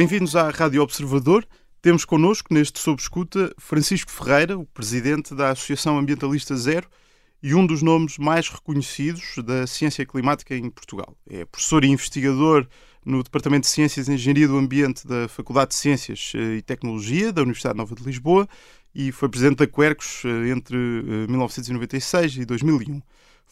Bem-vindos à Rádio Observador. Temos connosco, neste Sob Escuta, Francisco Ferreira, o presidente da Associação Ambientalista Zero e um dos nomes mais reconhecidos da ciência climática em Portugal. É professor e investigador no Departamento de Ciências e Engenharia do Ambiente da Faculdade de Ciências eh, e Tecnologia da Universidade Nova de Lisboa e foi presidente da Quercus eh, entre 1996 eh, e 2001.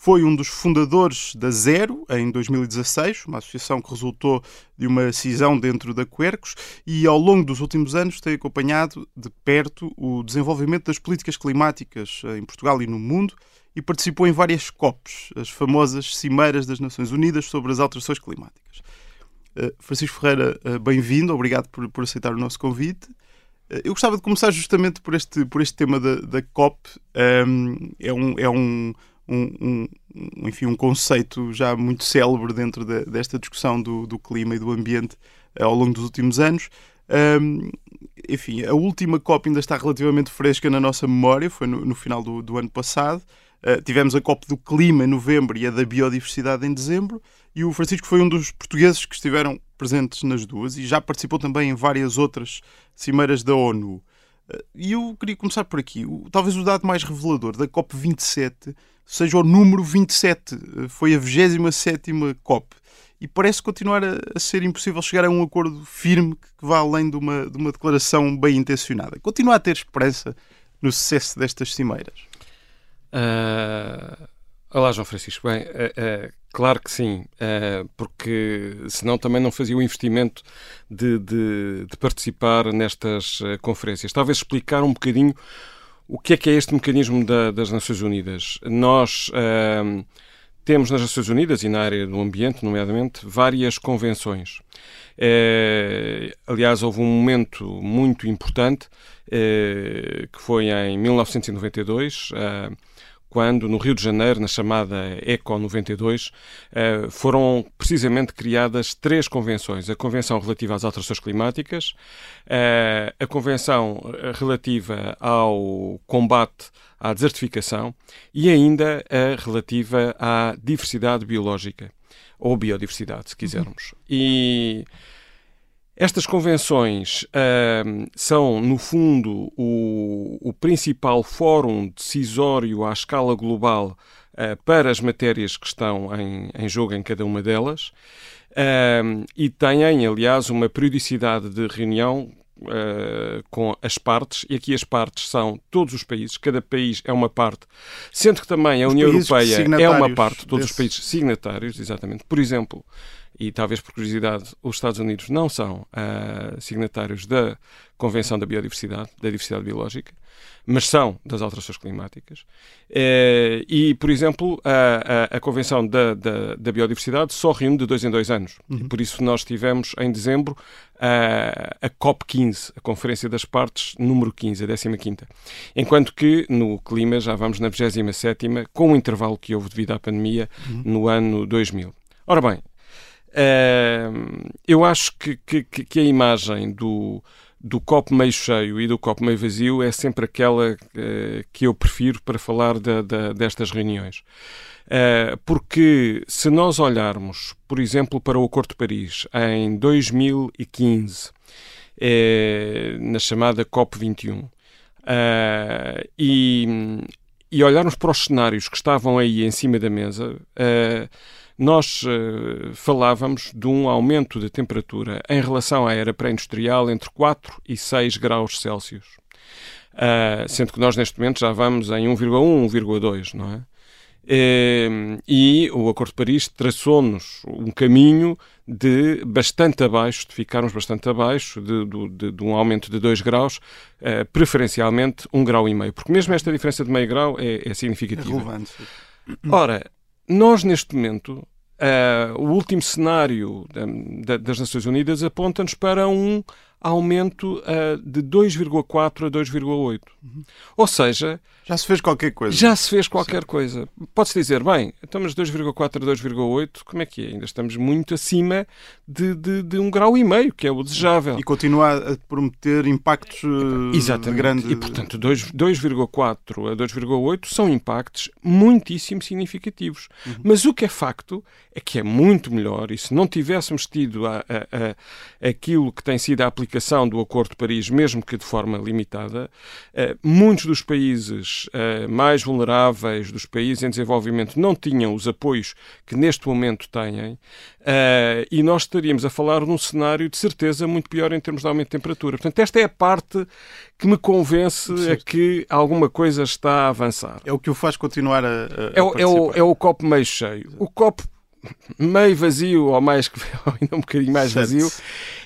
Foi um dos fundadores da Zero em 2016, uma associação que resultou de uma cisão dentro da Quercus, e ao longo dos últimos anos tem acompanhado de perto o desenvolvimento das políticas climáticas em Portugal e no mundo e participou em várias COPs, as famosas Cimeiras das Nações Unidas sobre as Alterações Climáticas. Uh, Francisco Ferreira, uh, bem-vindo, obrigado por, por, aceitar o nosso convite. Eu gostava de começar justamente por este, por este tema da, da COP. É um, é um, um, um, enfim, um conceito já muito célebre dentro de, desta discussão do, do, clima e do ambiente ao longo dos últimos anos. Um, enfim, a última COP ainda está relativamente fresca na nossa memória, foi no, no final do, do ano passado. Uh, tivemos a COP do Clima em novembro e a da Biodiversidade em dezembro, e o Francisco foi um dos portugueses que estiveram presentes nas duas e já participou também em várias outras cimeiras da ONU. Uh, e eu queria começar por aqui. Talvez o dado mais revelador da COP 27 seja o número 27. Uh, foi a 27 COP. E parece continuar a, a, ser impossível chegar a um acordo firme que, vá além de uma, de uma declaração bem intencionada. Continua a ter esperança no sucesso destas cimeiras? Uh, olá, João Francisco. Bem, uh, uh, claro que sim, porque senão também não fazia o investimento de, de, de participar nestas conferências. Talvez explicar um bocadinho o que é que é este mecanismo da, das Nações Unidas. Nós temos nas Nações Unidas e na área do ambiente, nomeadamente, várias convenções. É, aliás, houve um momento muito importante é, que foi em 1992 quando no Rio de Janeiro, na chamada ECO 92, eh, foram precisamente criadas três convenções: a Convenção relativa às alterações climáticas, eh, a Convenção relativa ao combate à desertificação e ainda a relativa à diversidade biológica ou biodiversidade, se quisermos. Uhum. E estas convenções uh, são, no fundo, o, o, principal fórum decisório à escala global uh, para as matérias que estão em, em, jogo em cada uma delas uh, e têm, aliás, uma periodicidade de reunião Uh, com as partes, e aqui as partes são todos os países, cada país é uma parte, sendo que também a os União Europeia é uma parte, todos desse... os países signatários, exatamente. Por exemplo, e talvez por curiosidade, os Estados Unidos não são uh, signatários da Convenção da Biodiversidade, da Diversidade Biológica, mas são das alterações climáticas. Uh, e, por exemplo, a, a, a Convenção da, da, da, Biodiversidade só reúne de dois em dois anos. Uhum. E por isso nós tivemos em dezembro a, a COP15, a Conferência das Partes número 15, a 15 Enquanto que no clima já vamos na 27 com o intervalo que houve devido à pandemia uhum. no ano 2000. Ora bem, Uh, eu acho que, que, que, a imagem do, do copo meio cheio e do copo meio vazio é sempre aquela uh, que eu prefiro para falar de, de, destas reuniões. Uh, porque se nós olharmos, por exemplo, para o Acordo de Paris em 2015, eh, na chamada COP21, e, e olharmos para os cenários que estavam aí em cima da mesa, nós uh, falávamos de um aumento de temperatura em relação à era pré-industrial entre 4 e 6 graus Celsius. Uh, sendo que nós neste momento já vamos em 1,1, 1,2, não é? Uh, e o Acordo de Paris traçou-nos um caminho de bastante abaixo, de ficarmos bastante abaixo de, de, de um aumento de 2 graus, uh, preferencialmente 1,5 um grau e meio, porque mesmo esta diferença de meio grau é, é significativa. É relevante. Ora, nós, neste momento, uh, o último cenário da, da, das Nações Unidas aponta-nos para um aumento uh, de 2,4 a 2,8. Uhum. Ou seja, já se fez qualquer coisa. Já se fez qualquer Sim. coisa. Pode-se dizer, bem, estamos 2,4 a 2,8, como é que é? Ainda estamos muito acima de, de, de, um grau e meio, que é o desejável. E continua a prometer impactos uh, Exatamente. grande... E, portanto, 2,4 a 2,8 são impactos muitíssimo significativos. Uhum. Mas o que é facto é que é muito melhor, e se não tivéssemos tido a, a, a, aquilo que tem sido a aplicação do Acordo de Paris, mesmo que de forma limitada, uh, muitos dos países uh, mais vulneráveis dos países em desenvolvimento não tinham os apoios que neste momento têm, uh, e nós estaríamos a falar num cenário de certeza muito pior em termos de aumento de temperatura. Portanto, esta é a parte que me convence a que alguma coisa está a avançar. É o que o faz continuar a, a, é, o, é, o, é o copo meio cheio. O copo meio vazio ou mais ou ainda um bocadinho mais vazio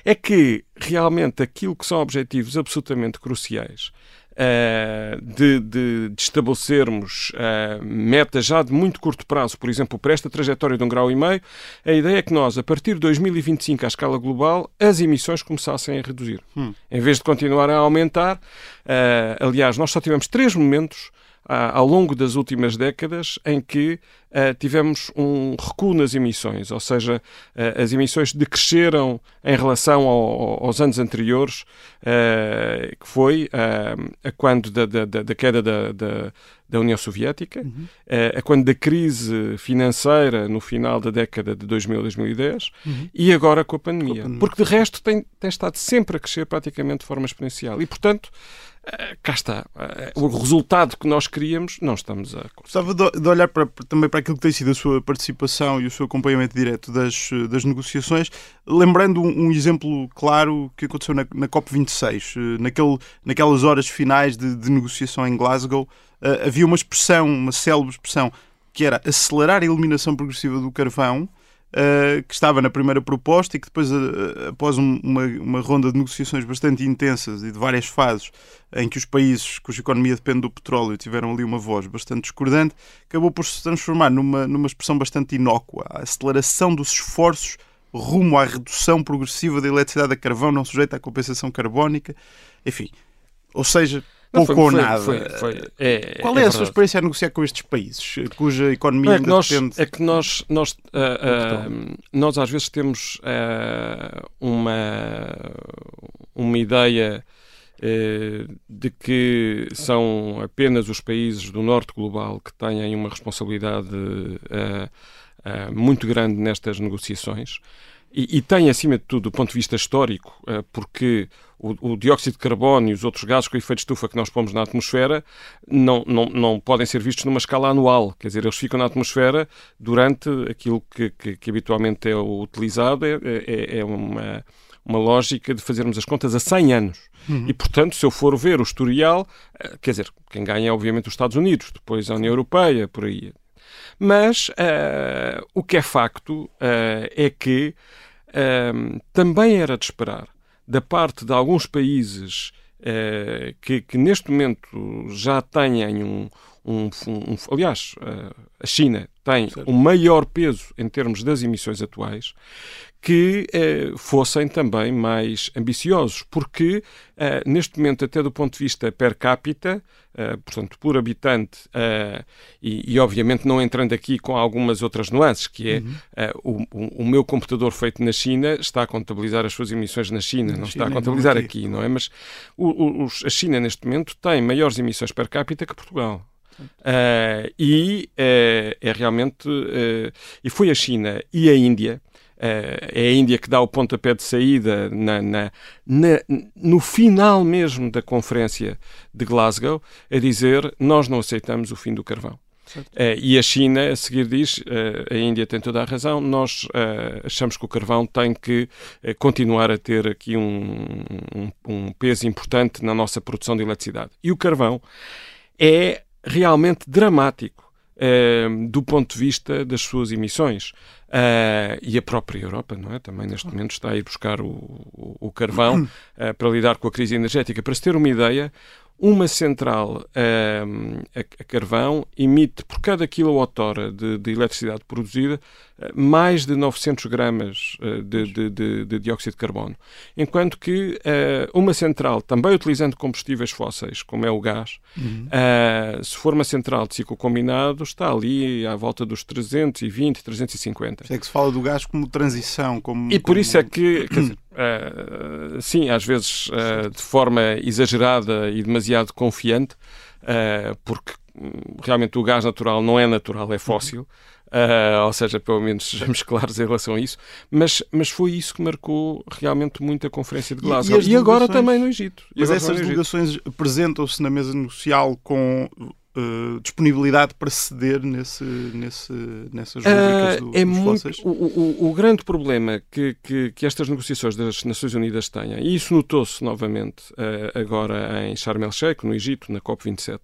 é que realmente aquilo que são objetivos absolutamente cruciais Uh, de, de, de, estabelecermos uh, metas já de muito curto prazo, por exemplo, para esta trajetória de um grau e meio, a ideia é que nós, a partir de 2025, à escala global, as emissões começassem a reduzir. Hum. Em vez de continuar a aumentar, uh, aliás, nós só tivemos três momentos ao longo das últimas décadas em que uh, tivemos um recuo nas emissões, ou seja, uh, as emissões decresceram em relação ao, aos anos anteriores, uh, que foi a quando da, da, da queda da, da, da, União Soviética, uhum. a quando da crise financeira no final da década de 2000, 2010 uhum. e agora com a pandemia. Com a pandemia. Porque de resto tem, tem estado sempre a crescer praticamente de forma exponencial. E, portanto, cá está. Uh, o resultado que nós queríamos, não estamos a. Gostava de, olhar para, também para aquilo que tem sido a sua participação e o seu acompanhamento direto das, das negociações, lembrando um, um exemplo claro que aconteceu na, na COP26. Uh, naquele, naquelas horas finais de, de negociação em Glasgow, havia uma expressão, uma célebre expressão, que era acelerar a eliminação progressiva do carvão uh, que estava na primeira proposta e que depois, uh, após um, uma, uma ronda de negociações bastante intensas e de várias fases, em que os países cuja economia depende do petróleo tiveram ali uma voz bastante discordante, acabou por se transformar numa, numa expressão bastante inócua. A aceleração dos esforços rumo à redução progressiva da eletricidade a carvão não sujeita à compensação carbónica. Enfim, ou seja, pouco ou nada. Foi, foi, é, Qual é, é a sua experiência a negociar com estes países, cuja economia é que nós, depende... É que nós, nós, uh, uh, nós às vezes temos uh, uma, uma ideia de que são apenas os países do norte global que têm uma responsabilidade muito grande nestas negociações. E, e, tem, acima de tudo, do ponto de vista histórico, porque o, o, dióxido de carbono e os outros gases com efeito de estufa que nós pomos na atmosfera não, não, não podem ser vistos numa escala anual. Quer dizer, eles ficam na atmosfera durante aquilo que, que, que habitualmente é utilizado, é, é, é uma, uma lógica de fazermos as contas a 100 anos. Uhum. E, portanto, se eu for ver o historial, eh, quer dizer, quem ganha é obviamente os Estados Unidos, depois a União Europeia, por aí. Mas uh, o que é facto uh, é que uh, também era de esperar da parte de alguns países que, que, neste momento já têm um. Um, um aliás, eh, a China tem certo. um maior peso em termos das emissões atuais, que eh, fossem também mais ambiciosos, porque eh, neste momento, até do ponto de vista per capita, eh, portanto, por habitante, eh, e, e, obviamente não entrando aqui com algumas outras nuances, que é uhum. Eh, o, o, meu computador feito na China está a contabilizar as suas emissões na China, na não China, está a contabilizar não aqui. aqui, não é? Mas o, a China, neste momento, tem maiores emissões per capita que Portugal. Uh, e uh, é realmente uh, e foi a China e a Índia é a Índia que dá o pontapé de saída na, na, na, no final mesmo da conferência de Glasgow a dizer nós não aceitamos o fim do carvão. Uh, e a China, a seguir, diz: uh, a Índia tem toda a razão, nós uh, achamos que o carvão tem que continuar a ter aqui um, um, um, peso importante na nossa produção de eletricidade. E o carvão é realmente dramático do ponto de vista das suas emissões. Uh, e a própria Europa, não é? Também neste momento está a ir buscar o, o, o carvão uh, para lidar com a crise energética. Para se ter uma ideia, uma central uh, a, a, carvão emite por cada quilowatt-hora de, de, eletricidade produzida mais de 900 gramas de, de, de, de dióxido de carbono. Enquanto que uma central, também utilizando combustíveis fósseis, como é o gás, uhum. se for uma central de ciclo combinado, está ali à volta dos 320, 350. É que se fala do gás como transição. Como, e por como... isso é que, dizer, sim, às vezes de forma exagerada e demasiado confiante, porque hum, realmente o gás natural não é natural, é fóssil. Uh, ou seja, pelo menos sejamos claros em relação a isso, mas, mas foi isso que marcou realmente muito a Conferência de Glasgow. E, e, e agora também no Egito. Mas essas delegações apresentam-se na mesa negocial com Uh, disponibilidade para ceder nesse, nesse, nessas rubricas uh, do, é muito, o, o, o, grande problema que, que, que, estas negociações das Nações Unidas têm, e isso notou-se novamente uh, agora em Sharm el-Sheikh, no Egito, na COP27,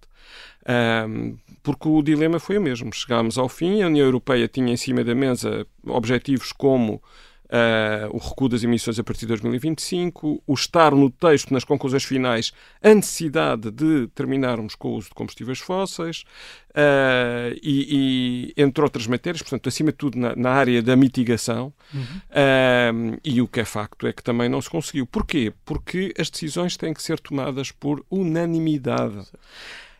porque o dilema foi o mesmo. Chegámos ao fim, a União Europeia tinha em cima da mesa objetivos como Uh, o recuo das emissões a partir de 2025, o estar no texto, nas conclusões finais, a necessidade de terminarmos com o uso de combustíveis fósseis uh, e, e, entre outras matérias, portanto, acima de tudo na, na área da mitigação. Uhum. Uh, e o que é facto é que também não se conseguiu. Porquê? Porque as decisões têm que ser tomadas por unanimidade.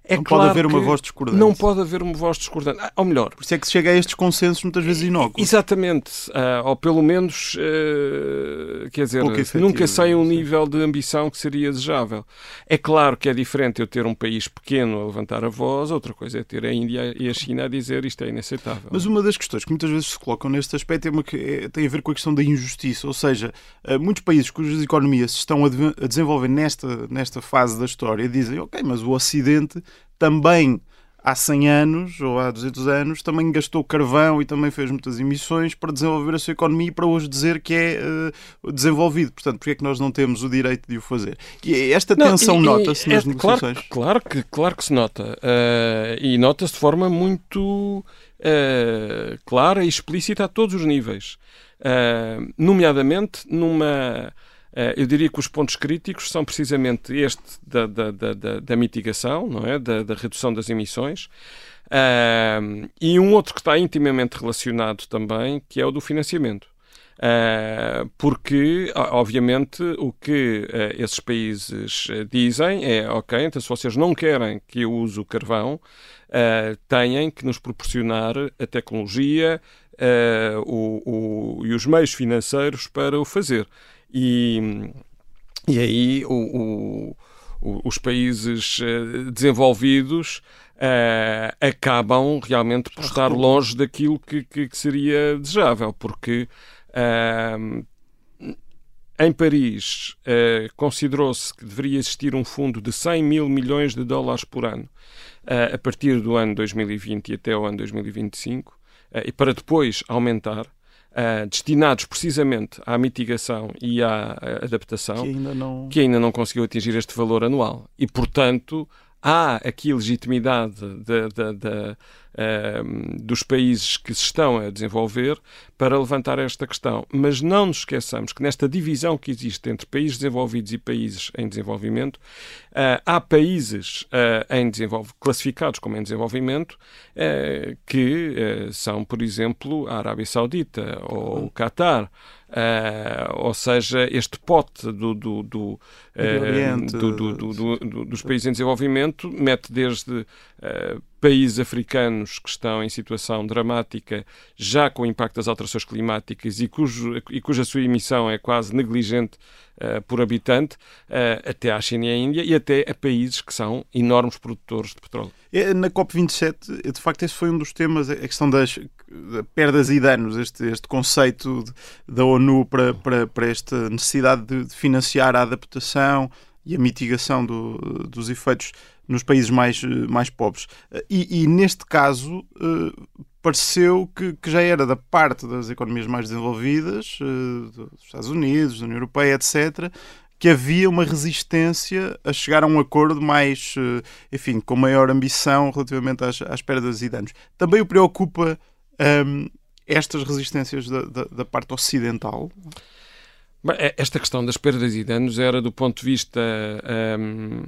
É não claro pode haver uma voz discordante. Não pode haver uma voz discordante. Ah, ou melhor. Por isso é que se chega a estes consensos muitas vezes inócuos. Exatamente. Uh, ou pelo menos, uh, quer dizer, nunca sai um nível de ambição que seria desejável. É claro que é diferente eu ter um país pequeno a levantar a voz, outra coisa é ter a Índia e a China a dizer isto é inaceitável. Mas uma das questões que muitas vezes se colocam neste aspecto é uma que é, tem a ver com a questão da injustiça. Ou seja, muitos países cujas economias se estão a, de a desenvolver nesta, nesta fase da história dizem, ok, mas o Ocidente também há 100 anos ou há 200 anos também gastou carvão e também fez muitas emissões para desenvolver a sua economia e para hoje dizer que é uh, desenvolvido. Portanto, porque é que nós não temos o direito de o fazer? E esta tensão nota-se nas é, negociações? Claro, claro, que, claro que se nota. Uh, e nota-se de forma muito uh, clara e explícita a todos os níveis. nomeadamente numa eu diria que os pontos críticos são precisamente este da, da, da, da mitigação, não é? da, da redução das emissões, uh, e um outro que está intimamente relacionado também, que é o do financiamento. Uh, porque, obviamente, o que uh, esses países dizem é: ok, então se vocês não querem que eu use o carvão, têm que nos proporcionar a tecnologia o, o, e os meios financeiros para o fazer. E, e aí o, o, os países eh, desenvolvidos uh, acabam realmente por estar longe daquilo que, que, que seria desejável, porque uh, em Paris uh, considerou-se que deveria existir um fundo de 100 mil milhões de dólares por ano a partir do ano 2020 e até o ano 2025, e para depois aumentar uh, destinados precisamente à mitigação e à adaptação, que ainda, não... que ainda não conseguiu atingir este valor anual. E, portanto, há aqui legitimidade de, de, de, uh, dos países que se estão a desenvolver para levantar esta questão. Mas não nos esqueçamos que nesta divisão que existe entre países desenvolvidos e países em desenvolvimento, uh, há países uh, em classificados como em desenvolvimento que são, por exemplo, a Arábia Saudita ou o Qatar. Uh, ou seja, este pote do, do, do, uh, dos países em desenvolvimento mete desde uh, países africanos que estão em situação dramática, já com o impacto das alterações climáticas e, cujo, e cuja sua emissão é quase negligente uh, por habitante, uh, até à China e à Índia e até a países que são enormes produtores de petróleo. É, na COP27, de facto, esse foi um dos temas, a questão das perdas e danos, este, este conceito da ONU para, para, para esta necessidade de, de financiar a adaptação e a mitigação do, dos efeitos nos países mais, mais pobres. E, e neste caso, eh, pareceu que, que, já era da parte das economias mais desenvolvidas, eh, dos Estados Unidos, da União Europeia, etc., que havia uma resistência a chegar a um acordo mais, eh, enfim, com maior ambição relativamente às, às perdas e danos. Também o preocupa um, estas resistências da, da, da parte ocidental? É, esta questão das perdas e danos era do ponto de vista um,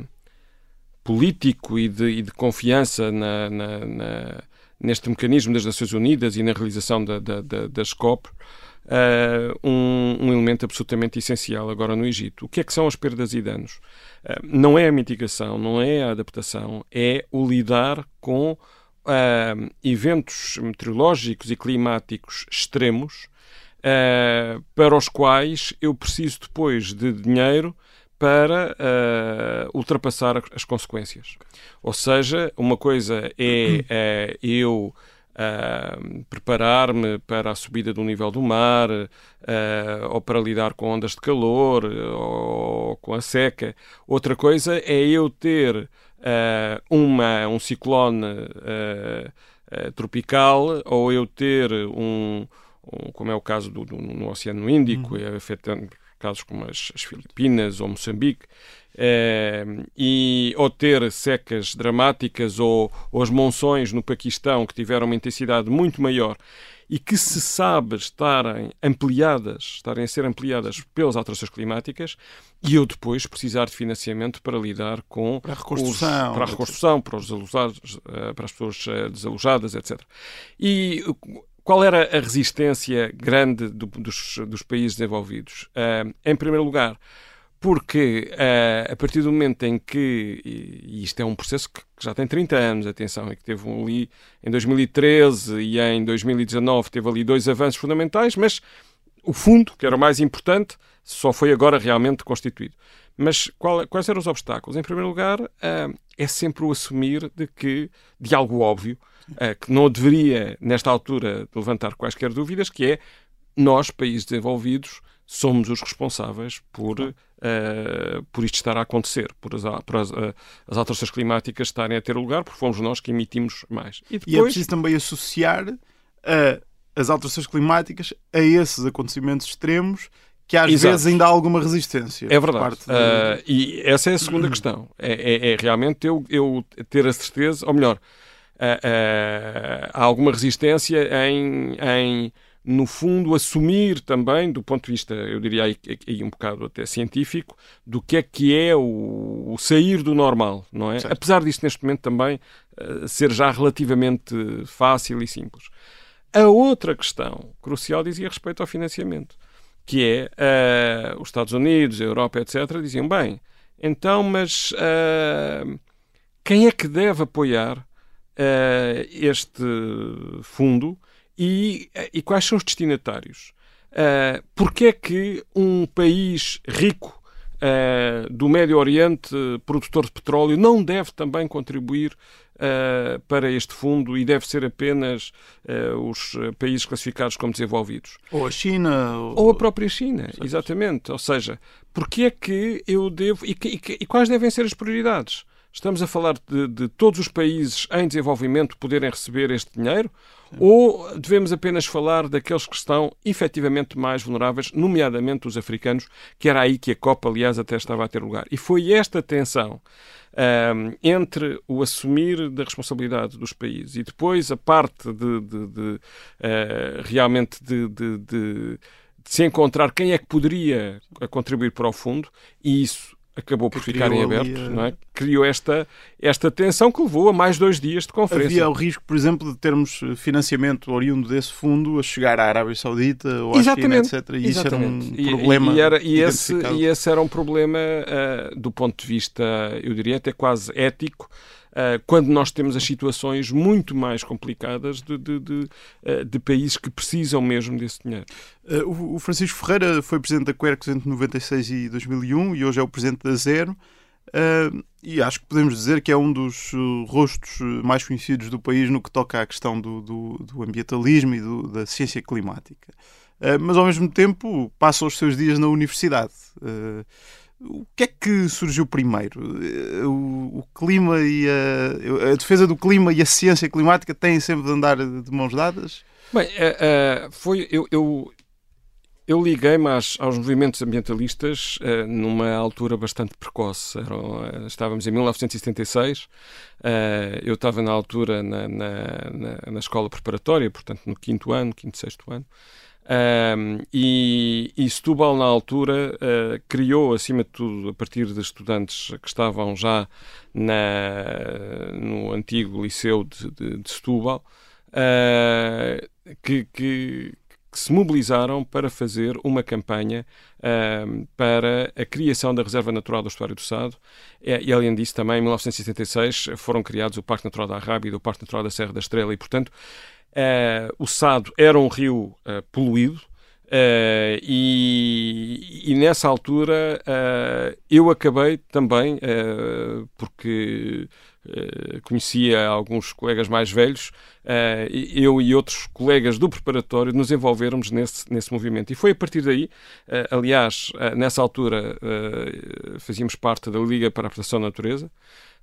político e de, e de confiança na, na, na, neste mecanismo das Nações Unidas e na realização da, da, da, das COP, uh, um, um, elemento absolutamente essencial agora no Egito. O que é que são as perdas e danos? Uh, não é a mitigação, não é a adaptação, é o lidar com uh, eventos meteorológicos e climáticos extremos para os quais eu preciso depois de dinheiro para uh, ultrapassar as consequências. Ou seja, uma coisa é uh, eu uh, preparar-me para a subida do nível do mar, ou para lidar com ondas de calor, ou com a seca. Outra coisa é eu ter uma, um ciclone tropical, ou eu ter um, um, como é o caso do, do no Oceano Índico, uhum. afetando casos como as, as Filipinas ou Moçambique, eh, e, ou ter secas dramáticas ou, ou as monções no Paquistão que tiveram uma intensidade muito maior e que se sabe estarem ampliadas, estarem a ser ampliadas pelas alterações climáticas, e eu depois precisar de financiamento para lidar com para a reconstrução, os, para, a reconstrução para, os alojados, eh, para as pessoas eh, desalojadas, etc. E qual era a resistência grande do, dos, dos, países desenvolvidos? Uh, em primeiro lugar, porque uh, a partir do momento em que, e isto é um processo que, que já tem 30 anos, atenção, e que teve um ali em 2013 e em 2019 teve ali dois avanços fundamentais, mas o fundo, que era o mais importante, só foi agora realmente constituído. Mas qual, quais eram os obstáculos? Em primeiro lugar, uh, é sempre o assumir de que, de algo óbvio, uh, que não deveria, nesta altura, levantar quaisquer dúvidas, que é nós, países desenvolvidos, somos os responsáveis por, uh, por isto estar a acontecer, por, as, por as, uh, as, alterações climáticas estarem a ter lugar, porque fomos nós que emitimos mais. E, depois... e é preciso também associar as alterações climáticas a esses acontecimentos extremos que às Exato. vezes ainda há alguma resistência. É verdade. Uh, e essa é a segunda questão. É, é, é, realmente eu, eu ter a certeza, ou melhor, uh, há alguma resistência em, em, no fundo, assumir também, do ponto de vista, eu diria aí, aí um bocado até científico, do que é que é o, o sair do normal, não é? Certo. Apesar disto, neste momento, também uh, ser já relativamente fácil e simples. A outra questão crucial dizia respeito ao financiamento, que é uh, os Estados Unidos, a Europa, etc., diziam, bem, então, mas uh, quem é que deve apoiar uh, este fundo e, e, quais são os destinatários. Uh, Porquê é que um país rico do Médio Oriente, produtor de petróleo, não deve também contribuir uh, para este fundo e deve ser apenas uh, os países classificados como desenvolvidos? Ou a China? Ou, ou a própria China, exatamente. Ou seja, porquê é que eu devo. E, e, e quais devem ser as prioridades? Estamos a falar de, de, todos os países em desenvolvimento poderem receber este dinheiro? Sim. Ou devemos apenas falar daqueles que estão efetivamente mais vulneráveis, nomeadamente os africanos, que era aí que a Copa, aliás, até estava a ter lugar? E foi esta tensão um, entre o assumir da responsabilidade dos países e depois a parte de, de, de uh, realmente de, de se encontrar quem é que poderia contribuir para o fundo, e isso acabou por ficar em aberto, ali, não é? Criou esta, esta tensão que levou a mais dois dias de conferência. Havia o risco, por exemplo, de termos financiamento oriundo desse fundo a chegar à Arábia Saudita ou à Exatamente. China, etc. E Exatamente. isso era um problema. E, e, era, e, esse, e esse era um problema uh, do ponto de vista, eu diria até quase ético, quando nós temos as situações muito mais complicadas de, de, de, uh, de países que precisam mesmo desse dinheiro. Uh, o Francisco Ferreira foi presidente da Quercus entre 96 e 2001 e hoje é o presidente da Zero. e acho que podemos dizer que é um dos rostos mais conhecidos do país no que toca à questão do, do, do ambientalismo e do, da ciência climática. mas ao mesmo tempo passa os seus dias na universidade. O que é que surgiu primeiro? O, o clima e a, a, defesa do clima e a ciência climática têm sempre de andar de mãos dadas? Bem, uh, uh, foi eu, eu, eu liguei-me aos movimentos ambientalistas uh, numa altura bastante precoce. Estávamos em 1976. eu estava na altura na, na, na, na escola preparatória, portanto no quinto ano, quinto sexto ano. Um, e, e Setúbal, na altura, uh, criou, acima de tudo, a partir de estudantes que estavam já na, no antigo liceu de, de, de Setúbal, que, que, que se mobilizaram para fazer uma campanha uh, para a criação da Reserva Natural do Estuário do Sado. E, além disso, também em 1976 foram criados o Parque Natural da Arrábida e o Parque Natural da Serra da Estrela. E, portanto, uh, o Sado era um rio uh, poluído. Uh, e, e, nessa altura eu acabei também, porque conhecia alguns colegas mais velhos, eu e outros colegas do preparatório nos envolvermos nesse, nesse movimento. E foi a partir daí, aliás, nessa altura fazíamos parte da Liga para a Proteção da Natureza.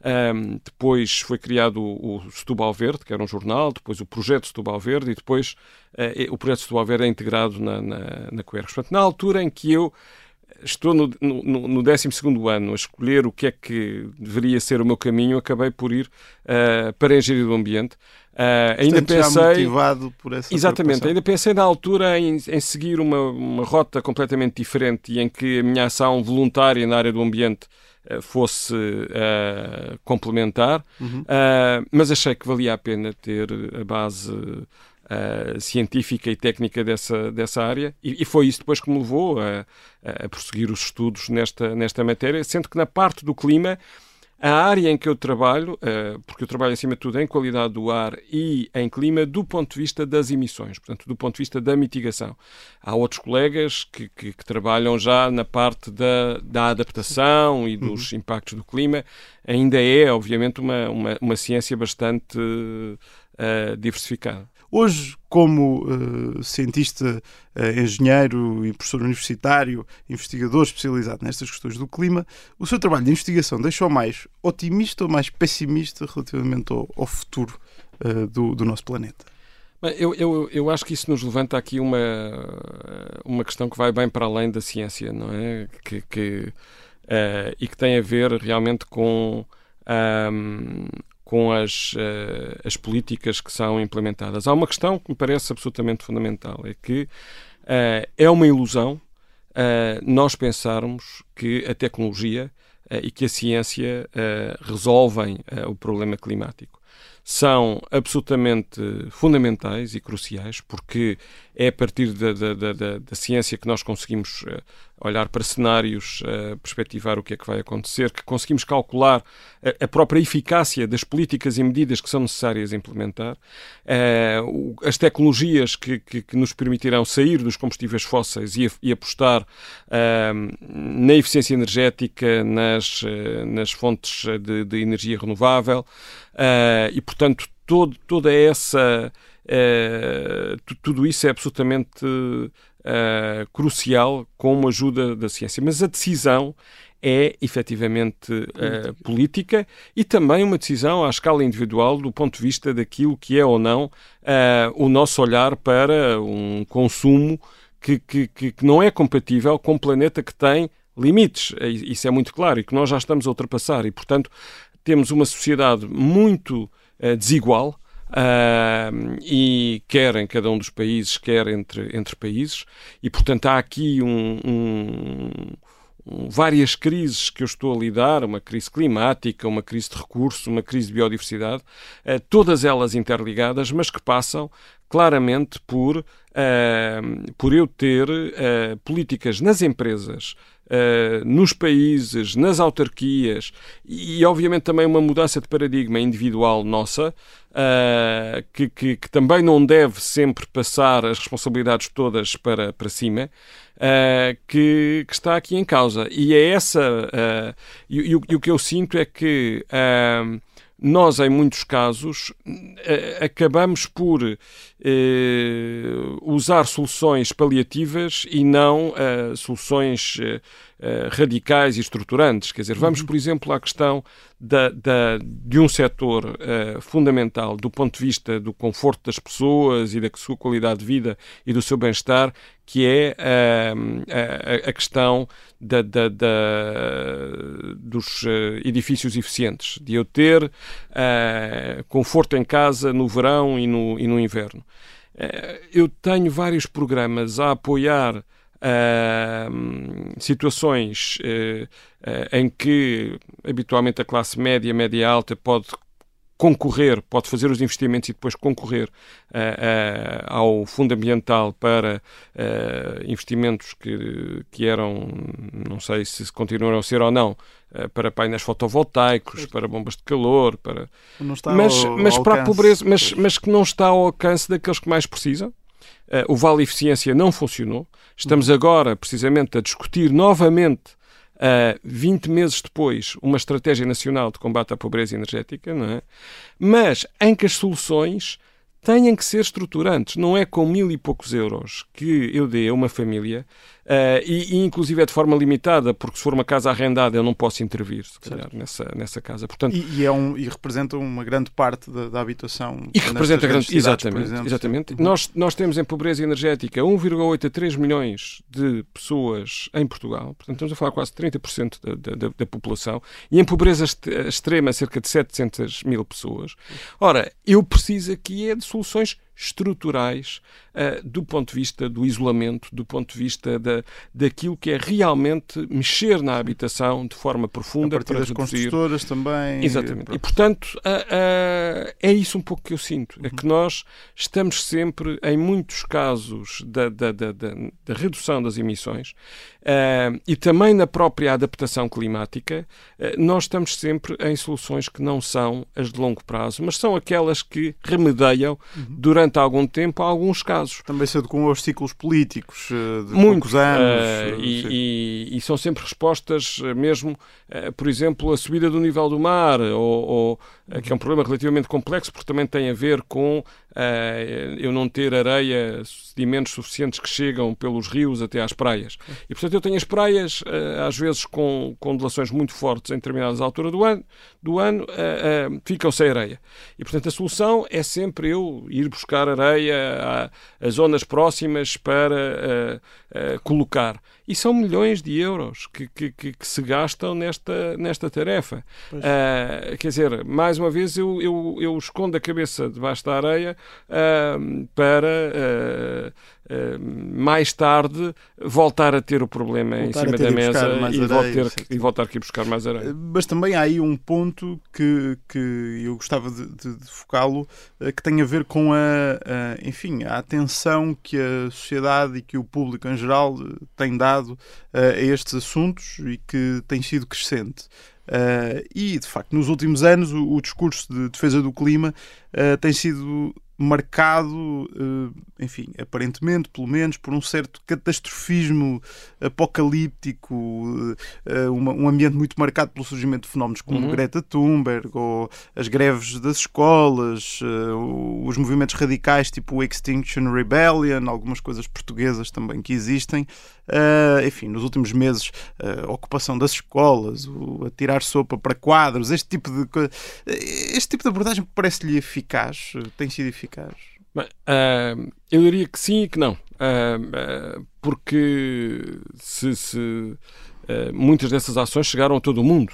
Um, depois foi criado o, o Setúbal Verde, que era um jornal, depois o projeto Setúbal Verde e depois uh, o projeto Setúbal Verde é integrado na, na, na Coercos. Portanto, na altura em que eu estou no, no, no 12 ano a escolher o que é que deveria ser o meu caminho, acabei por ir uh, para a engenharia do ambiente. Uh, ainda pensei motivado por essa exatamente ainda pensei na altura em, em seguir uma, uma, rota completamente diferente e em que a minha ação voluntária na área do ambiente fosse uh, complementar uhum. mas achei que valia a pena ter a base científica e técnica dessa, dessa área e, e, foi isso depois que me levou a, a prosseguir os estudos nesta, nesta matéria, sendo que na parte do clima a área em que eu trabalho, uh, porque eu trabalho acima de tudo em qualidade do ar e em clima, do ponto de vista das emissões, portanto, do ponto de vista da mitigação. Há outros colegas que, que, que trabalham já na parte da, da adaptação e dos uhum. impactos do clima. Ainda é, obviamente, uma, uma, uma ciência bastante uh, diversificada. Hoje, como uh, cientista, uh, engenheiro e professor universitário, investigador especializado nestas questões do clima, o seu trabalho de investigação deixou mais otimista ou mais pessimista relativamente ao, ao futuro uh, do, do, nosso planeta? Eu, eu, eu acho que isso nos levanta aqui uma, uma questão que vai bem para além da ciência, não é? Que, que e que tem a ver realmente com um, com as, uh, as políticas que são implementadas. Há uma questão que me parece absolutamente fundamental: é que uh, é uma ilusão uh, nós pensarmos que a tecnologia e que a ciência resolvem o problema climático. São absolutamente fundamentais e cruciais, porque é a partir da, da, da, da ciência que nós conseguimos olhar para cenários, uh, perspectivar o que é que vai acontecer, que conseguimos calcular a, a, própria eficácia das políticas e medidas que são necessárias implementar, uh, as tecnologias que, que, que, nos permitirão sair dos combustíveis fósseis e, e apostar uh, na eficiência energética, nas, nas fontes de, de energia renovável e, portanto, todo, toda essa. tudo isso é absolutamente uh, crucial com a ajuda da ciência. Mas a decisão é efetivamente uh, política. e também uma decisão à escala individual do ponto de vista daquilo que é ou não uh, o nosso olhar para um consumo que, que, que não é compatível com um planeta que tem limites, isso é muito claro, e que nós já estamos a ultrapassar, e portanto temos uma sociedade muito uh, desigual, Uh, e quer em cada um dos países, quer entre, entre países, e portanto há aqui um, um, um, várias crises que eu estou a lidar, uma crise climática, uma crise de recursos, uma crise de biodiversidade, uh, todas elas interligadas, mas que passam claramente por, uh, por eu ter políticas nas empresas Uh, nos países, nas autarquias e, obviamente, também uma mudança de paradigma individual nossa, uh, que, que, que, também não deve sempre passar as responsabilidades todas para, para cima, uh, que, que, está aqui em causa. E é essa. E, e, e, o que eu sinto é que nós, em muitos casos, acabamos por eh, usar soluções paliativas e não uh, soluções uh, radicais e estruturantes. Quer dizer, vamos, uhum. por exemplo, à questão da, da, de um setor uh, fundamental do ponto de vista do conforto das pessoas e da sua qualidade de vida e do seu bem-estar, que é a, a, questão da, da, dos edifícios eficientes, de eu ter conforto em casa no verão e no, e no inverno. Eh, eu tenho vários programas a apoiar Uh, situações uh, uh, em que habitualmente a classe média, média alta pode concorrer, pode fazer os investimentos e depois concorrer ao Fundo Ambiental para investimentos que, que eram, não sei se continuam a ser ou não, para painéis fotovoltaicos, para bombas de calor, para mas, mas para a pobreza, mas, mas que não está ao alcance daqueles que mais precisam. Uh, o Vale Eficiência não funcionou. Estamos agora, precisamente, a discutir novamente, uh, 20 meses depois, uma estratégia nacional de combate à pobreza energética, não é? mas em que as soluções têm que ser estruturantes. Não é com mil e poucos euros que eu dê a uma família Uh, e, e, inclusive é de forma limitada, porque se for uma casa arrendada eu não posso intervir, se calhar, nessa, nessa casa. Portanto, e, e, é um, e representa uma grande parte da, da habitação. E representa grande. Exatamente. Exemplo, exatamente. Uhum. Nós, nós temos em pobreza energética 1,8 a 3 milhões de pessoas em Portugal, portanto estamos a falar quase 30% da, da, da população, e em pobreza extrema cerca de 700 mil pessoas. Ora, eu preciso aqui é de soluções estruturais uh, do ponto de vista do isolamento, do ponto de vista da, daquilo que é realmente mexer na habitação de forma profunda. A partir para das reduzir... construtoras também. Exatamente. E, portanto, uh, uh, é isso um pouco que eu sinto. É que nós estamos sempre, em muitos casos da, da, da, da redução das emissões e também na própria adaptação climática, nós estamos sempre em soluções que não são as de longo prazo, mas são aquelas que remedeiam uhum. durante durante algum tempo alguns casos. Também se adequam aos ciclos políticos eh, de Muito, poucos anos. Uh, e, e, e, são sempre respostas, mesmo, uh, por exemplo, a subida do nível do mar, ou, ou que é um problema relativamente complexo, porque também tem a ver com eu não ter areia, sedimentos suficientes que chegam pelos rios até às praias. E, portanto, eu tenho as praias, uh, às vezes com, ondulações muito fortes em determinadas alturas do ano, do ano uh, ficam sem areia. E, portanto, a solução é sempre eu ir buscar areia às zonas próximas para colocar. E são milhões de euros que, que, que, que se gastam nesta, nesta tarefa. Quer dizer, mais uma vez, eu, eu, eu escondo a cabeça debaixo da areia uh, para uh, mais tarde voltar a ter o problema voltar em cima da mesa e, e voltar aqui a buscar mais areia. Mas também há aí um ponto que, que eu gostava de, de, de focá-lo que tem a ver com a, a, enfim, a atenção que a sociedade e que o público em geral tem dado a estes assuntos e que tem sido crescente. Uh, e, de facto, nos últimos anos, o, o discurso de defesa do clima uh, tem sido marcado, eh, enfim, aparentemente, pelo menos, por um certo catastrofismo apocalíptico, eh, um ambiente muito marcado pelo surgimento de fenómenos como uhum. Greta Thunberg, ou as greves das escolas, eh, os movimentos radicais tipo o Extinction Rebellion, algumas coisas portuguesas também que existem. enfim, nos últimos meses, a ocupação das escolas, o atirar sopa para quadros, este tipo de, este tipo de abordagem parece-lhe eficaz, tem sido eficaz eficaz? Bem, uh, eu diria que sim e que não. Uh, uh, porque se, se muitas dessas ações chegaram a todo o mundo.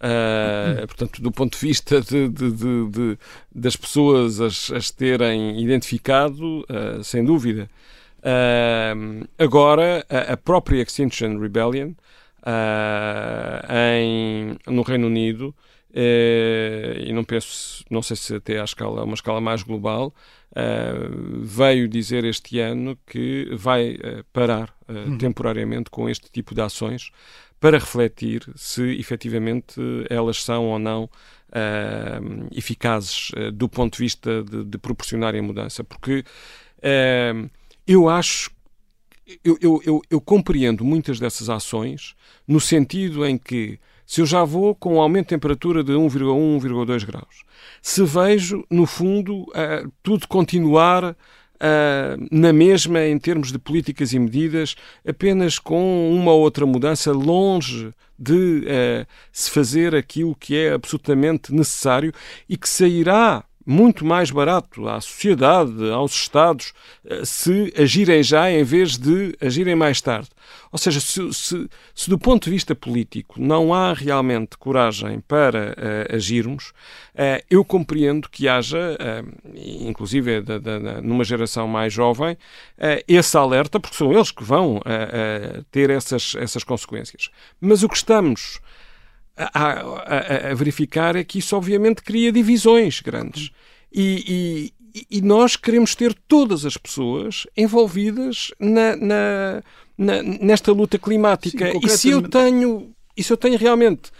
Uh, portanto, do ponto de vista de, de, de, das pessoas as, as terem identificado, uh, sem dúvida. Uh, agora, a, a, própria Extinction Rebellion em, no Reino Unido e não penso, não sei se até à escala, uma escala mais global, uh, veio dizer este ano que vai uh, parar uhum. temporariamente com este tipo de ações para refletir se efetivamente elas são ou não eficazes do ponto de vista de, de proporcionarem mudança. Porque eu acho eu, eu, eu, eu compreendo muitas dessas ações no sentido em que se eu já vou com um aumento de temperatura de 1,1, 1,2 graus, se vejo, no fundo, uh, tudo continuar uh, na mesma em termos de políticas e medidas, apenas com uma ou outra mudança, longe de uh, se fazer aquilo que é absolutamente necessário e que sairá muito mais barato à sociedade, aos Estados, eh, se agirem já em vez de agirem mais tarde. Ou seja, se, se, se do ponto de vista político não há realmente coragem para uh, agirmos, uh, eu compreendo que haja, uh, inclusive da, da, numa geração mais jovem, esse alerta, porque são eles que vão ter essas, essas consequências. Mas o que estamos a, a, a, verificar é que isso obviamente cria divisões grandes. E, e, e nós queremos ter todas as pessoas envolvidas na, na, na nesta luta climática. Sim, e se eu tenho, e se eu tenho realmente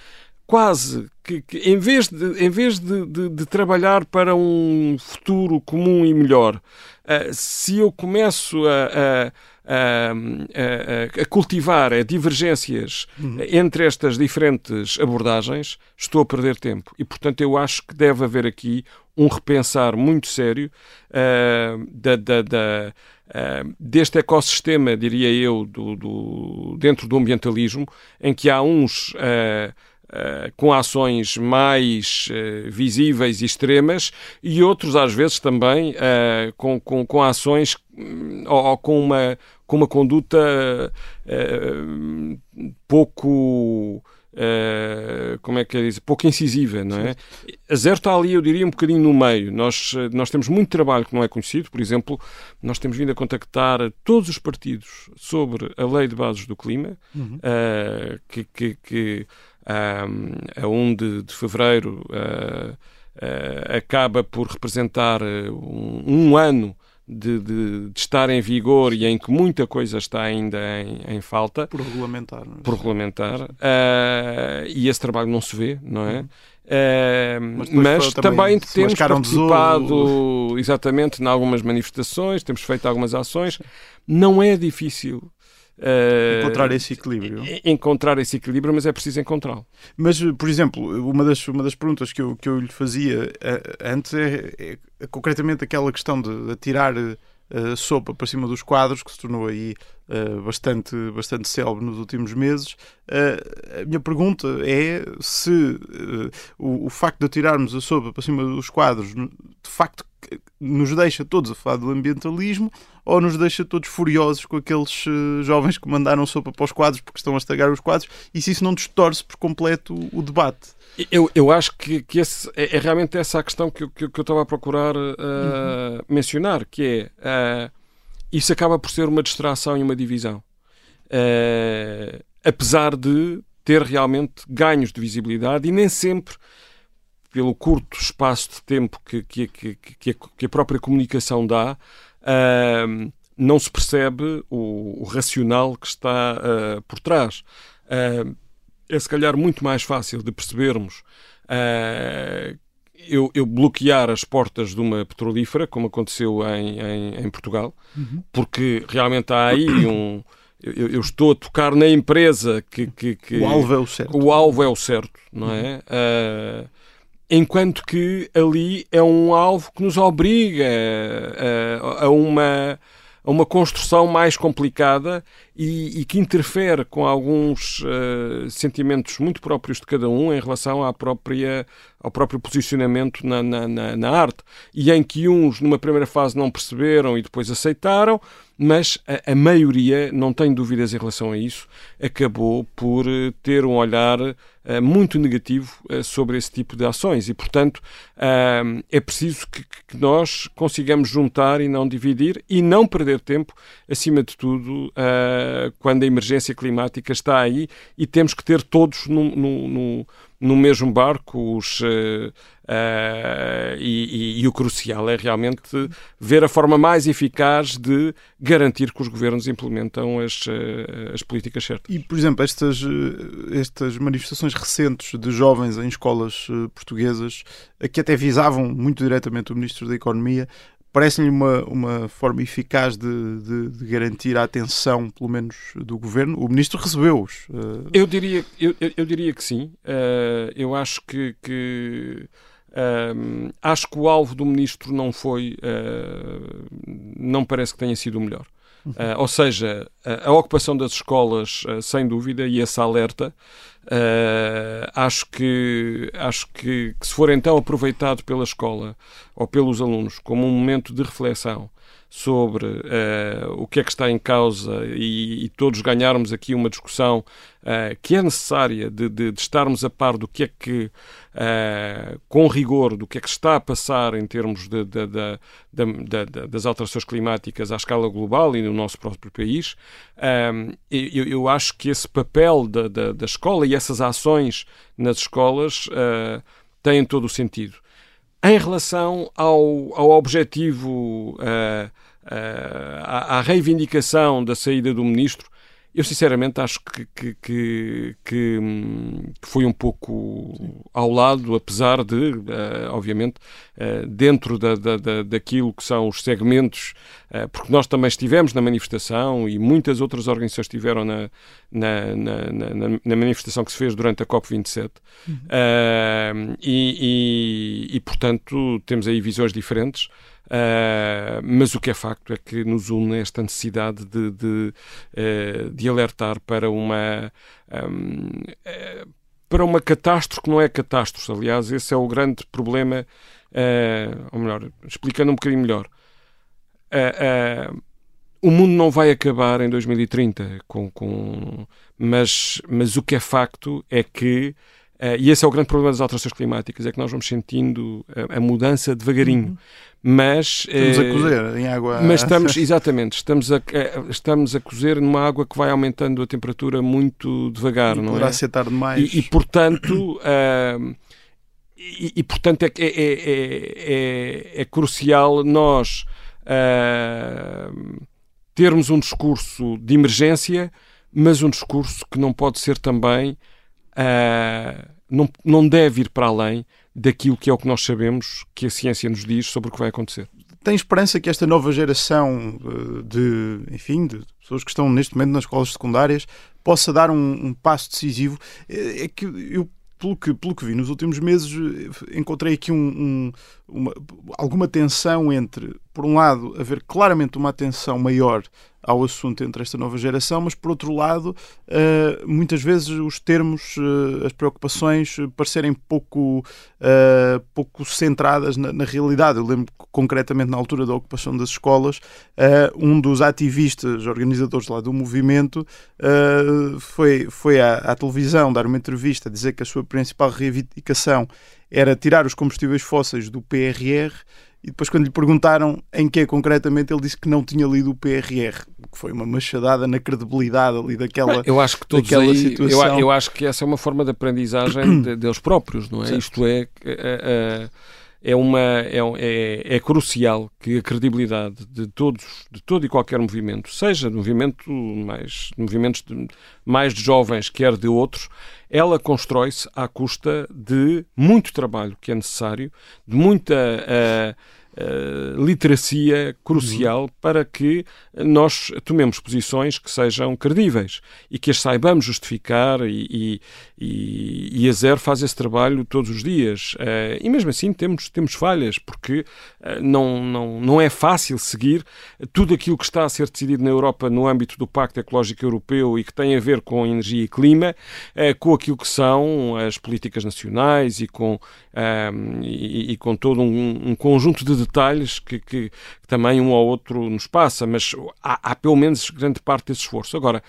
quase que, que, em vez, de, em vez de, de, de, trabalhar para um futuro comum e melhor, uh, se eu começo a, a a, a, a cultivar a divergências uhum. entre estas diferentes abordagens, estou a perder tempo. E, portanto, eu acho que deve haver aqui um repensar muito sério uh, da, da, da uh, deste ecossistema, diria eu, do, do, dentro do ambientalismo, em que há uns. Uh, com ações mais uh, visíveis e extremas e outros, às vezes, também uh, com, com, com ações um, ou, ou, com, uma, com uma conduta pouco. como é que é dizer? Pouco incisiva, não é? A Zero está ali, eu diria, um bocadinho no meio. Nós, nós temos muito trabalho que não é conhecido, por exemplo, nós temos vindo a contactar todos os partidos sobre a Lei de Bases do Clima, uhum. que, que, que a 1 de, de fevereiro uh, uh, acaba por representar um, um ano de, de, de, estar em vigor e em que muita coisa está ainda em, em falta. Por regulamentar. É? Por regulamentar. Uh, e esse trabalho não se vê, não é? Uh, mas, mas também, também temos participado exatamente em algumas manifestações, temos feito algumas ações. Não é difícil Uh, encontrar esse equilíbrio. Encontrar esse equilíbrio, mas é preciso encontrá-lo. Mas, por exemplo, uma das, uma das perguntas que eu, que eu lhe fazia uh, antes é, é, é, concretamente aquela questão de, de tirar uh, sopa para cima dos quadros, que se tornou aí uh, bastante, bastante célebre nos últimos meses. Uh, a minha pergunta é se o, o, facto de tirarmos a sopa para cima dos quadros de facto nos deixa todos a falar do ambientalismo ou nos deixa todos furiosos com aqueles jovens que mandaram sopa para os quadros porque estão a estragar os quadros e se isso não distorce por completo o, o debate. Eu, eu acho que, que esse, é, é realmente essa a questão que, que, que eu estava a procurar uh, uhum. mencionar, que é uh, isso acaba por ser uma distração e uma divisão. Uh, apesar de ter realmente ganhos de visibilidade e nem sempre pelo curto espaço de tempo que, que, que, que, a, que a, própria comunicação dá, uh, não se percebe o, o racional que está uh, por trás. Uh, é se calhar muito mais fácil de percebermos eu, eu, bloquear as portas de uma petrolífera, como aconteceu em, em, em Portugal, uhum. porque realmente há aí um. Eu, eu, estou a tocar na empresa que, que, que, O alvo é o certo. O alvo é o certo, não é? Uh, enquanto que ali é um alvo que nos obriga a, a, a uma a uma construção mais complicada e, e que interfere com alguns uh, sentimentos muito próprios de cada um em relação à própria, ao próprio posicionamento na, na, na, na arte. E em que uns, numa primeira fase, não perceberam e depois aceitaram, mas a, a, maioria, não tenho dúvidas em relação a isso, acabou por uh, ter um olhar uh, muito negativo uh, sobre esse tipo de ações e, portanto, é preciso que, que, nós consigamos juntar e não dividir e não perder tempo, acima de tudo, quando a emergência climática está aí e temos que ter todos no mesmo barco os, uh, uh, e, e, e, o crucial é realmente ver a forma mais eficaz de garantir que os governos implementam as, uh, as políticas certas. E, por exemplo, estas, estas manifestações recentes de jovens em escolas portuguesas, que até visavam muito diretamente o Ministro da Economia, parece-lhe uma, uma forma eficaz de, de, de, garantir a atenção, pelo menos, do governo? O ministro recebeu-os. Uh... Eu, diria, eu, eu, diria que sim. Uh, eu acho que. que uh, acho que o alvo do ministro não foi. não parece que tenha sido o melhor. Uhum. ou seja, a, a, ocupação das escolas, sem dúvida, e esse alerta Uh, acho que, acho que, que, se for então aproveitado pela escola ou pelos alunos como um momento de reflexão sobre uh, o que é que está em causa e, e todos ganharmos aqui uma discussão uh, que é necessária de, de, de, estarmos a par do que é que, com rigor, do que é que está a passar em termos de, das alterações climáticas à escala global e no nosso próprio país. eu, eu, acho que esse papel da, da, da escola e essas ações nas escolas uh, têm todo o sentido. Em relação ao, ao objetivo, uh, uh, à, à reivindicação da saída do ministro, eu sinceramente acho que, que, que, que, foi um pouco ao lado, apesar de, uh, obviamente, uh, dentro da, da, da, daquilo que são os segmentos, uh, porque nós também estivemos na manifestação e muitas outras organizações estiveram na, na, na, na, na manifestação que se fez durante a COP27. Uhum. E, e, e, portanto, temos aí visões diferentes. Uh, mas o que é facto é que nos une esta necessidade de, de, uh, de alertar para uma. Um, uh, eh, para uma catástrofe que não é catástrofe. Aliás, esse é o grande problema, ou melhor, explicando um bocadinho melhor. o mundo não vai acabar em 2030, com, com, mas, mas o que é facto é que Uh, e esse é o grande problema das alterações climáticas, é que nós vamos sentindo a, a mudança devagarinho. Uhum. Mas, estamos uh, a cozer em água. Mas estamos, exatamente, estamos a, estamos a cozer numa água que vai aumentando a temperatura muito devagar, e não poderá é? ser tarde demais. E, e portanto. Uh, e, e, portanto é, é, é, é crucial nós termos um discurso de emergência, mas um discurso que não pode ser também uh, não, não deve ir para além daquilo que é o que nós sabemos que a ciência nos diz sobre o que vai acontecer. Tem esperança que esta nova geração eh, de, enfim, de pessoas que estão neste momento nas escolas secundárias possa dar um, um passo decisivo? É, é que eu pelo que, pelo que vi nos últimos meses, encontrei aqui um, um, uma, alguma tensão entre, por um lado, haver claramente uma atenção maior ao assunto entre esta nova geração, mas por outro lado, uh, muitas vezes os termos, uh, as preocupações parecerem pouco, pouco centradas na, na, realidade. Eu lembro concretamente na altura da ocupação das escolas, um dos ativistas, organizadores lá do movimento, foi, foi à, à televisão dar uma entrevista a dizer que a sua principal reivindicação era tirar os combustíveis fósseis do PRR e depois, quando lhe perguntaram em que concretamente, ele disse que não tinha lido o PRR, que foi uma machadada na credibilidade ali daquela Eu acho que todos aí, situação. Eu, eu, acho que essa é uma forma de aprendizagem de, deles próprios, não é? Certo. Isto é, é, é, é uma, é, é, é, crucial que a credibilidade de todos, de todo e qualquer movimento, seja de movimento mais, movimentos de, mais de jovens, quer de outros, ela constrói-se à custa de muito trabalho que é necessário, de muita uh, eh, literacia crucial uhum. para que nós tomemos posições que sejam credíveis e que as saibamos justificar e, e, e a Zero faz esse trabalho todos os dias. Uh, e mesmo assim temos, temos falhas, porque uh, não, não, não é fácil seguir tudo aquilo que está a ser decidido na Europa no âmbito do Pacto Ecológico Europeu e que tem a ver com energia e clima, com aquilo que são as políticas nacionais e com, e, e, com todo um, um conjunto de detalhes que, que, também um ou outro nos passa, mas há, há, pelo menos grande parte desse esforço. Agora,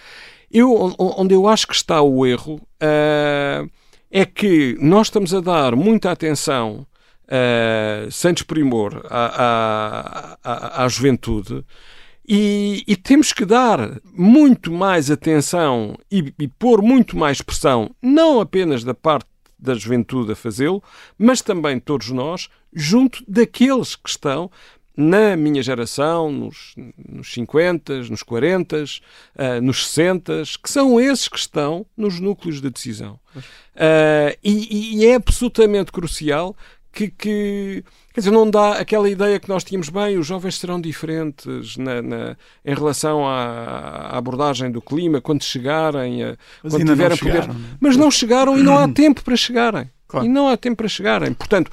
eu, onde eu acho que está o erro uh, é que nós estamos a dar muita atenção, uh, sem desprimor, à, à, à, à juventude. E, e, temos que dar muito mais atenção e, e pôr muito mais pressão, não apenas da parte da juventude a fazê-lo, mas também todos nós, junto daqueles que estão na minha geração, nos, nos 50, nos 40, uh, nos 60, que são esses que estão nos núcleos de decisão. Uh, e, e, é absolutamente crucial que, que, Quer dizer, não dá aquela ideia que nós tínhamos bem, os jovens serão diferentes na, na em relação à, à, abordagem do clima, quando chegarem, a, quando tiverem poder. É? Mas não chegaram e não há tempo para chegarem. Claro. E não há tempo para chegarem. Portanto,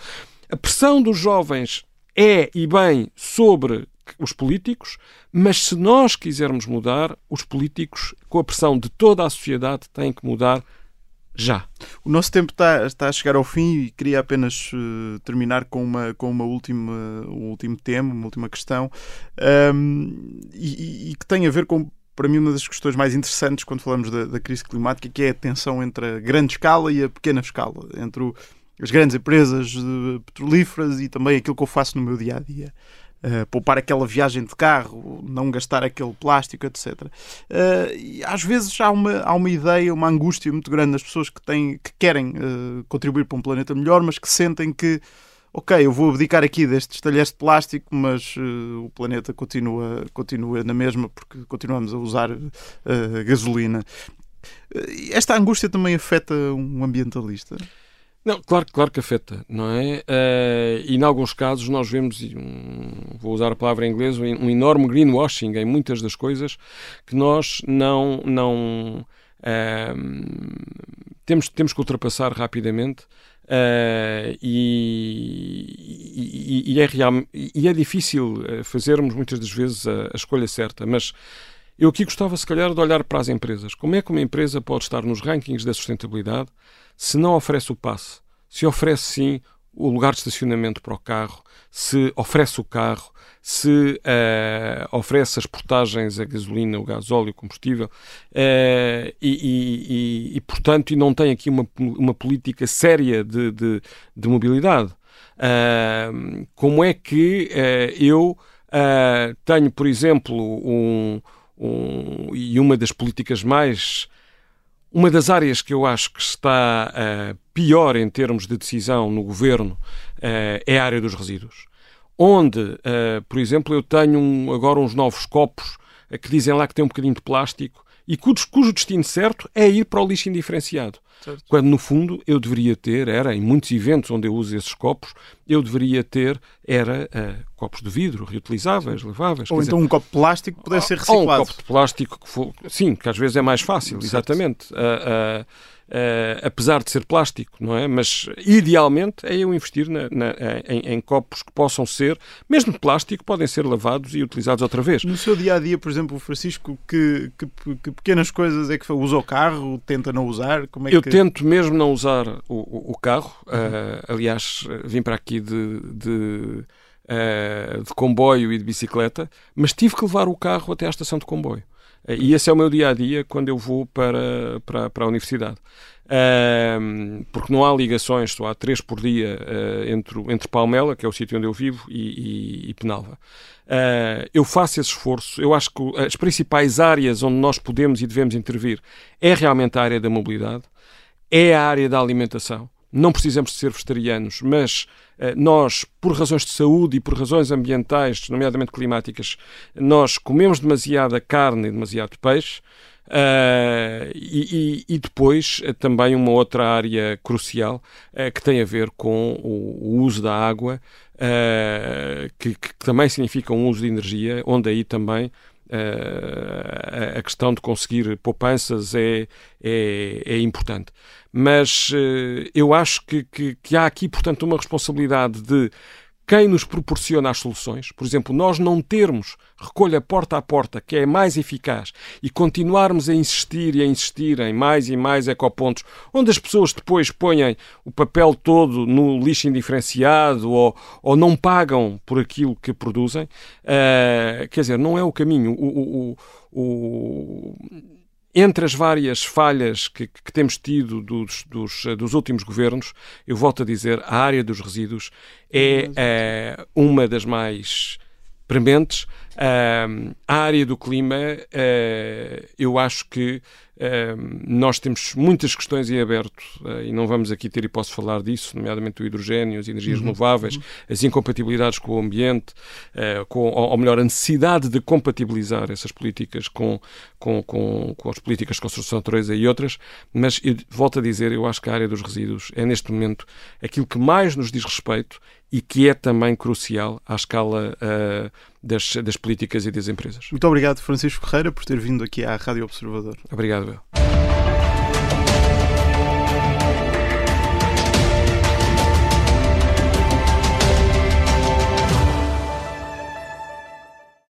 a pressão dos jovens é e bem sobre os políticos, mas se nós quisermos mudar, os políticos, com a pressão de toda a sociedade, têm que mudar já. O nosso tempo está, está a chegar ao fim e queria apenas uh, terminar com, uma, com uma última, um último tema, uma última questão, um, e, e, que tem a ver com, para mim, uma das questões mais interessantes quando falamos da, da, crise climática, que é a tensão entre a grande escala e a pequena escala, entre o, as grandes empresas petrolíferas e também aquilo que eu faço no meu dia a dia. Uh, poupar aquela viagem de carro, não gastar aquele plástico, etc. Uh, e às vezes há uma, há uma ideia, uma angústia muito grande nas pessoas que, têm, que querem uh, contribuir para um planeta melhor, mas que sentem que, ok, eu vou abdicar aqui destes talheres de plástico, mas o planeta continua, continua na mesma porque continuamos a usar gasolina. Esta angústia também afeta um ambientalista? Não, claro, claro que afeta, não é? Uh, e em alguns casos nós vemos, um, vou usar a palavra em inglês, um enorme greenwashing em muitas das coisas que nós não, não uh, temos, temos que ultrapassar rapidamente uh, e, e, e, é real, e é difícil fazermos muitas das vezes a, a escolha certa, mas eu aqui gostava, se calhar, de olhar para as empresas. Como é que uma empresa pode estar nos rankings da sustentabilidade se não oferece o passe? Se oferece, sim, o lugar de estacionamento para o carro, se oferece o carro, se uh, oferece as portagens a gasolina, o gasóleo, o combustível, uh, e, e, e, portanto, e não tem aqui uma, uma política séria de, de, de mobilidade. Uh, como é que eu tenho, por exemplo, um, um, e uma das políticas mais. Uma das áreas que eu acho que está uh, pior em termos de decisão no governo uh, é a área dos resíduos. Onde, uh, por exemplo, eu tenho um, agora uns novos copos que dizem lá que tem um bocadinho de plástico e cujo, cujo destino certo é ir para o lixo indiferenciado. Certo. Quando, no fundo, eu deveria ter, era em muitos eventos onde eu uso esses copos, eu deveria ter, era uh, copos de vidro, reutilizáveis, leváveis. Ou então dizer, um copo de plástico pudesse ser reciclado. Ou um copo de plástico, que for, sim, que às vezes é mais fácil, exatamente. Uh, uh, uh, apesar de ser plástico, não é? Mas idealmente é eu investir na, na, em, em, copos que possam ser, mesmo de plástico, podem ser lavados e utilizados outra vez. No seu dia a dia, por exemplo, Francisco, que, que, que pequenas coisas é que usa o carro, tenta não usar? Como é eu que... tento mesmo não usar o, o, o carro. Uh, aliás, vim para aqui de, de Uh, de comboio e de bicicleta, mas tive que levar o carro até à estação de comboio. E esse é o meu dia a dia quando eu vou para, para, para a universidade. Porque não há ligações, só há três por dia uh, entre, entre Palmela, que é o sítio onde eu vivo, e, e, e Penalva. Uh, eu faço esse esforço. Eu acho que as principais áreas onde nós podemos e devemos intervir é realmente a área da mobilidade, é a área da alimentação não precisamos de ser vegetarianos, mas eh, nós, por razões de saúde e por razões ambientais, nomeadamente climáticas, nós comemos demasiada carne e demasiado peixe. Uh, e, e, depois uh, também uma outra área crucial uh, que tem a ver com o, o uso da água, que, que, também significa um uso de energia, onde aí também a questão de conseguir poupanças é, é, é importante. Mas uh, eu acho que, que, que há aqui, portanto, uma responsabilidade de quem nos proporciona as soluções, por exemplo, nós não termos recolha porta a porta, que é mais eficaz, e continuarmos a insistir e a insistir em mais e mais ecopontos, onde as pessoas depois põem o papel todo no lixo indiferenciado ou, ou não pagam por aquilo que produzem, uh, quer dizer, não é o caminho. o, o, o entre as várias falhas que, que temos tido dos, dos, dos, últimos governos, eu volto a dizer, a área dos resíduos é, é uma das mais prementes. A área do clima, uh, eu acho que nós temos muitas questões em aberto uh, e não vamos aqui ter hipótese de falar disso, nomeadamente o hidrogênio, as energias uhum. renováveis, uhum. as incompatibilidades com o ambiente, com, ou, ou, melhor, a necessidade de compatibilizar essas políticas com, com, com, com as políticas de construção de natureza e outras, mas eu volto a dizer, eu acho que a área dos resíduos é neste momento aquilo que mais nos diz respeito e que é também crucial à escala uh, das, das políticas e das empresas. Muito obrigado, Francisco Ferreira, por ter vindo aqui à Rádio Observador. Obrigado,